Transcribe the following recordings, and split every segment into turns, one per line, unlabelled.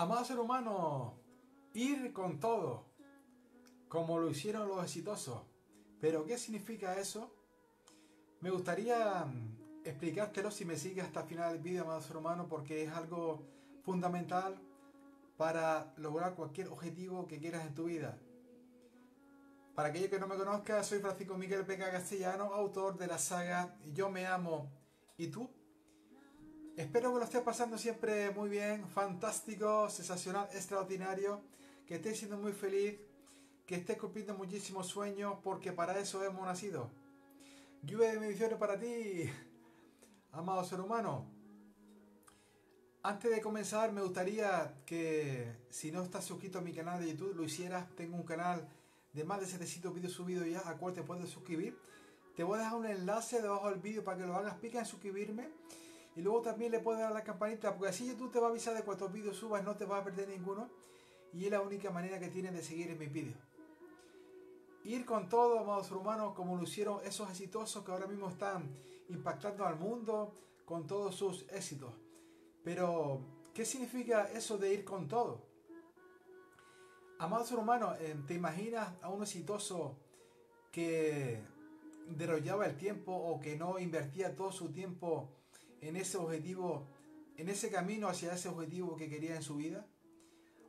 Amado ser humano, ir con todo, como lo hicieron los exitosos. Pero ¿qué significa eso? Me gustaría mm, explicártelo si me sigues hasta el final del vídeo, amado ser humano, porque es algo fundamental para lograr cualquier objetivo que quieras en tu vida. Para aquellos que no me conozcan, soy Francisco Miguel Peca Castellano, autor de la saga Yo me amo y tú. Espero que lo estés pasando siempre muy bien, fantástico, sensacional, extraordinario, que estés siendo muy feliz, que estés cumpliendo muchísimos sueños, porque para eso hemos nacido. Lluvia de bendiciones para ti, amado ser humano. Antes de comenzar, me gustaría que si no estás suscrito a mi canal de YouTube, lo hicieras. Tengo un canal de más de 700 vídeos subidos ya, a cual te puedes suscribir. Te voy a dejar un enlace debajo del vídeo para que lo hagas. Pica en suscribirme y luego también le puedes dar a la campanita, porque así YouTube te va a avisar de cuántos vídeos subas, no te vas a perder ninguno. Y es la única manera que tienes de seguir en mis vídeos. Ir con todo, amados humanos, como lo hicieron esos exitosos que ahora mismo están impactando al mundo con todos sus éxitos. Pero, ¿qué significa eso de ir con todo? Amado ser humano, eh, ¿te imaginas a un exitoso que derrollaba el tiempo o que no invertía todo su tiempo en ese objetivo, en ese camino hacia ese objetivo que quería en su vida?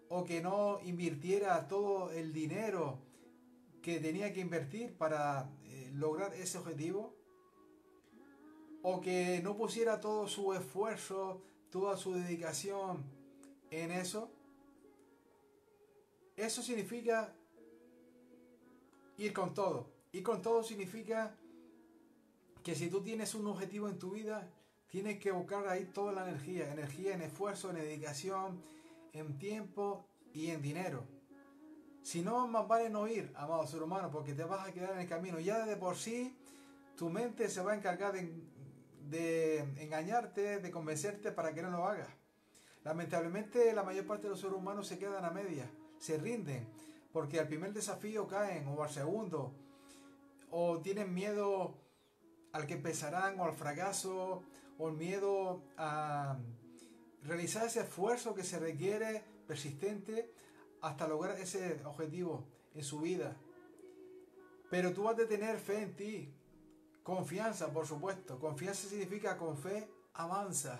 ¿O que no invirtiera todo el dinero que tenía que invertir para eh, lograr ese objetivo? ¿O que no pusiera todo su esfuerzo, toda su dedicación en eso? Eso significa ir con todo. Ir con todo significa que si tú tienes un objetivo en tu vida, Tienes que buscar ahí toda la energía, energía en esfuerzo, en dedicación, en tiempo y en dinero. Si no, más vale no ir, amado ser humano, porque te vas a quedar en el camino. Ya de por sí, tu mente se va a encargar de, de engañarte, de convencerte para que no lo hagas. Lamentablemente, la mayor parte de los seres humanos se quedan a medias, se rinden, porque al primer desafío caen, o al segundo, o tienen miedo al que empezarán, o al fracaso, por miedo a realizar ese esfuerzo que se requiere persistente hasta lograr ese objetivo en su vida. Pero tú has de tener fe en ti. Confianza, por supuesto. Confianza significa con fe avanza.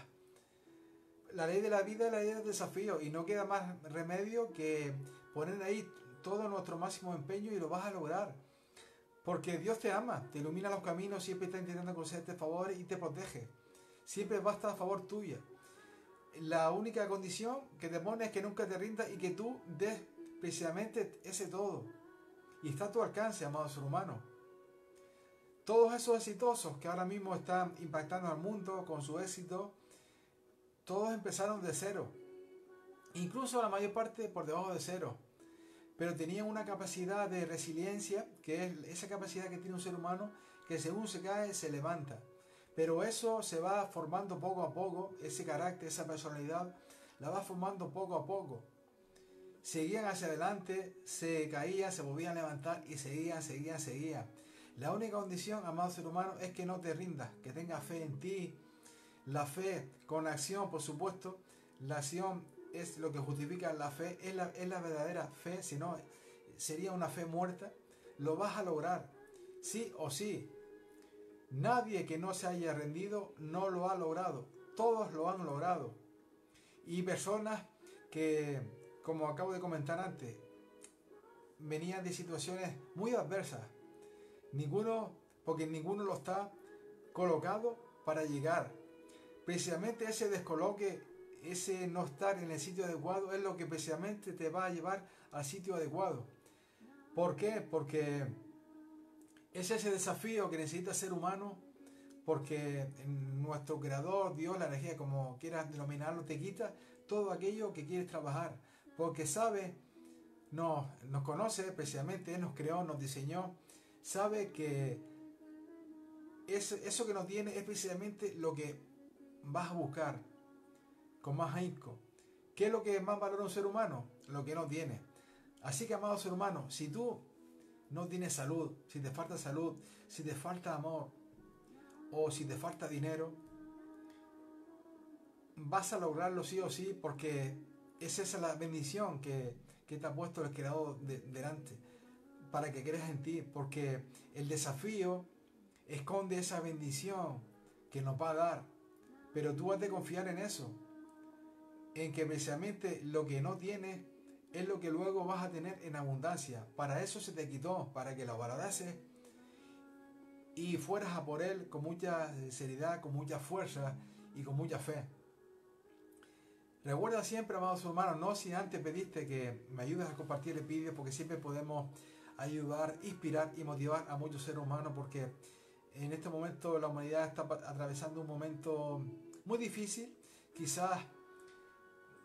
La ley de la vida es la ley del desafío y no queda más remedio que poner ahí todo nuestro máximo empeño y lo vas a lograr. Porque Dios te ama, te ilumina los caminos, siempre está intentando concederte favores y te protege siempre va a estar a favor tuya. La única condición que te pone es que nunca te rindas y que tú des precisamente ese todo. Y está a tu alcance, amado ser humano. Todos esos exitosos que ahora mismo están impactando al mundo con su éxito, todos empezaron de cero. Incluso la mayor parte por debajo de cero. Pero tenían una capacidad de resiliencia, que es esa capacidad que tiene un ser humano, que según se cae, se levanta. Pero eso se va formando poco a poco, ese carácter, esa personalidad, la va formando poco a poco. Seguían hacia adelante, se caían, se volvían a levantar y seguían, seguían, seguían. La única condición, amado ser humano, es que no te rindas, que tengas fe en ti. La fe con acción, por supuesto. La acción es lo que justifica la fe, es la, es la verdadera fe, si no, sería una fe muerta. Lo vas a lograr, sí o sí, Nadie que no se haya rendido no lo ha logrado. Todos lo han logrado. Y personas que, como acabo de comentar antes, venían de situaciones muy adversas. Ninguno, porque ninguno lo está colocado para llegar. Precisamente ese descoloque, ese no estar en el sitio adecuado es lo que precisamente te va a llevar al sitio adecuado. ¿Por qué? Porque es ese desafío que necesita ser humano porque nuestro creador, Dios, la energía, como quieras denominarlo, te quita todo aquello que quieres trabajar. Porque sabe, nos, nos conoce especialmente, Él nos creó, nos diseñó, sabe que eso, eso que nos tiene es precisamente lo que vas a buscar con más ahínco. ¿Qué es lo que más valora un ser humano? Lo que no tiene. Así que, amado ser humano, si tú no tienes salud, si te falta salud, si te falta amor o si te falta dinero, vas a lograrlo sí o sí porque esa es la bendición que, que te ha puesto el Creador delante, para que creas en ti, porque el desafío esconde esa bendición que nos va a dar, pero tú has de confiar en eso, en que precisamente lo que no tienes es lo que luego vas a tener en abundancia. Para eso se te quitó, para que lo valorases y fueras a por él con mucha seriedad, con mucha fuerza y con mucha fe. Recuerda siempre, amados hermanos, no si antes pediste que me ayudes a compartir el vídeo, porque siempre podemos ayudar, inspirar y motivar a muchos seres humanos, porque en este momento la humanidad está atravesando un momento muy difícil. Quizás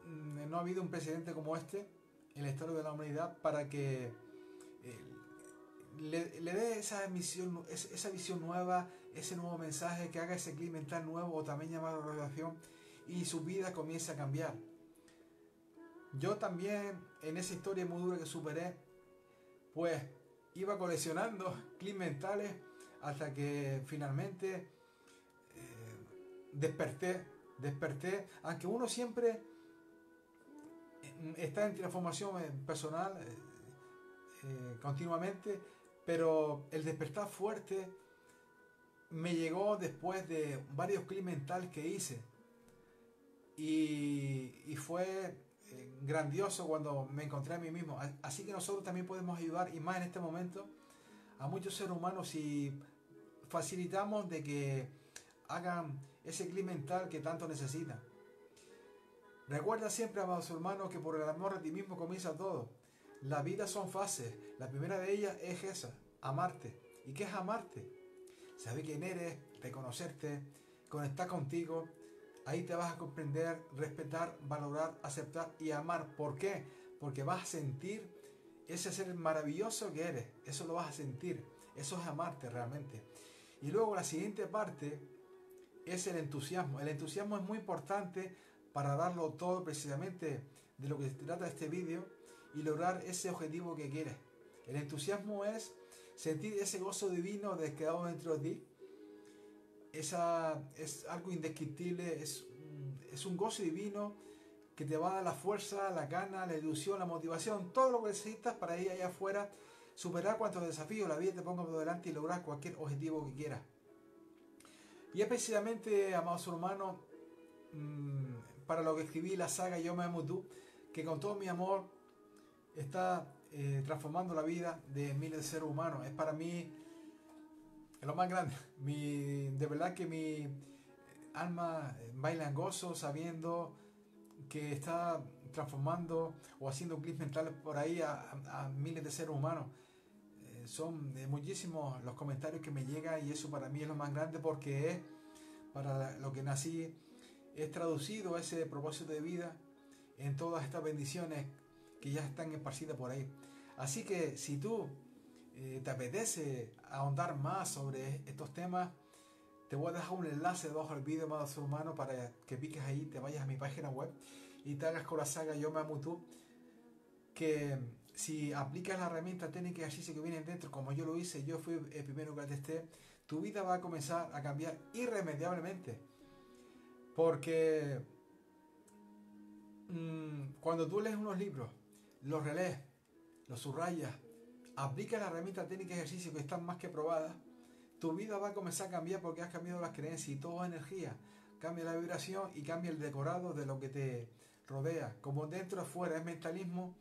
mm, no ha habido un presidente como este en la historia de la humanidad para que eh, le, dé esa, misión, esa visión nueva, ese nuevo mensaje, que haga ese clima mental nuevo o también llamado relación y su vida comienza a cambiar. Yo también en esa historia muy dura que superé, pues iba coleccionando clips mentales hasta que finalmente eh, desperté, desperté, aunque uno siempre está en transformación eh, personal continuamente, pero el despertar fuerte me llegó después de varios mentales que hice y, fue eh, grandioso cuando me encontré a mí mismo. Así que nosotros también podemos ayudar, y más en este momento, a muchos seres humanos si facilitamos de que hagan ese clima mental que tanto necesitan. Recuerda siempre, amados hermanos, que por el amor a ti mismo comienza todo. La vida son fases. La primera de ellas es esa, amarte. ¿Y qué es amarte? Saber quién eres, reconocerte, conectar contigo, Ahí te vas a comprender, respetar, valorar, aceptar y amar. ¿Por qué? Porque vas a sentir ese ser maravilloso que eres. Eso lo vas a sentir. Eso es amarte realmente. Y luego la siguiente parte es el entusiasmo. El entusiasmo es muy importante para darlo todo precisamente de lo que trata este vídeo y lograr ese objetivo que quieres. El entusiasmo es sentir ese gozo divino de quedado dentro de ti esa, es algo indescriptible, es, es un gozo divino que te va a dar la fuerza, la gana, la ilusión, la motivación, todo lo que necesitas para ir allá afuera, superar cuantos desafíos la vida te ponga por delante y lograr cualquier objetivo que quieras. Y es precisamente, amados hermanos, mm, para lo que escribí la saga Yo me amo tú, que con todo mi amor está eh, transformando la vida de miles de seres humanos. Es para mí lo más grande. Mi, de verdad que mi alma baila en gozo sabiendo que está transformando o haciendo clics mentales por ahí a, miles de seres humanos. Eh, son muchísimos los comentarios que me llegan y eso para mí es lo más grande porque es para lo que nací, es traducido ese propósito de vida en todas estas bendiciones que ya están esparcidas por ahí. Así que si tú eh, te apetece ahondar más sobre estos temas, te voy a dejar un enlace debajo del vídeo, amado ser humano, para que piques ahí, te vayas a mi página web y te hagas con la saga Yo Me Amo Tú, que si aplicas la herramienta técnica y ejercicio que viene dentro, como yo lo hice, yo fui el primero que la tu vida va a comenzar a cambiar irremediablemente. Porque mm, cuando tú lees unos libros, los relees, los subrayas, aplica la herramienta técnica de ejercicio que están más que probadas, tu vida va a comenzar a cambiar porque has cambiado las creencias y todo energía. Cambia la vibración y cambia el decorado de lo que te rodea. Como dentro afuera es mentalismo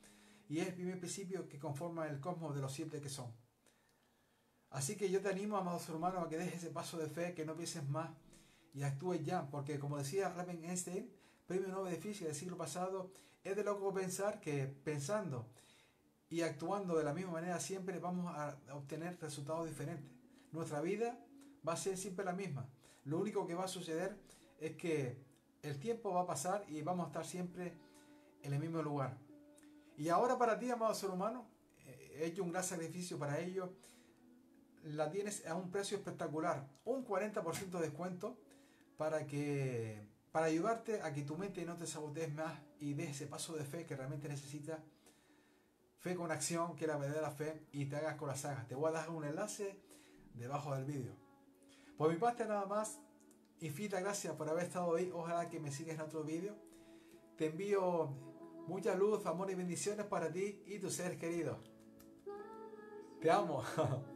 y es el primer principio que conforma el cosmos de los siete que son. Así que yo te animo, amados hermanos, a que dejes ese paso de fe, que no pienses más y actúes ya, porque como decía Raven Einstein, premio Nobel de Física del siglo pasado, es de loco pensar que pensando y actuando de la misma manera siempre vamos a obtener resultados diferentes. Nuestra vida va a ser siempre la misma. Lo único que va a suceder es que el tiempo va a pasar y vamos a estar siempre en el mismo lugar. Y ahora para ti, amado ser humano, eh, he hecho un gran sacrificio para ello. La tienes a un precio espectacular, un 40% de descuento para que para ayudarte a que tu mente no te sabotees más y des ese paso de fe que realmente necesitas Fe con acción, que la verdadera fe, y te hagas con la saga. Te voy a dar un enlace debajo del vídeo. Por mi parte nada más, infinita gracias por haber estado ahí. Ojalá que me sigas en otro vídeo. Te envío Mucha luz, amor y bendiciones para ti y tus seres queridos. Te amo.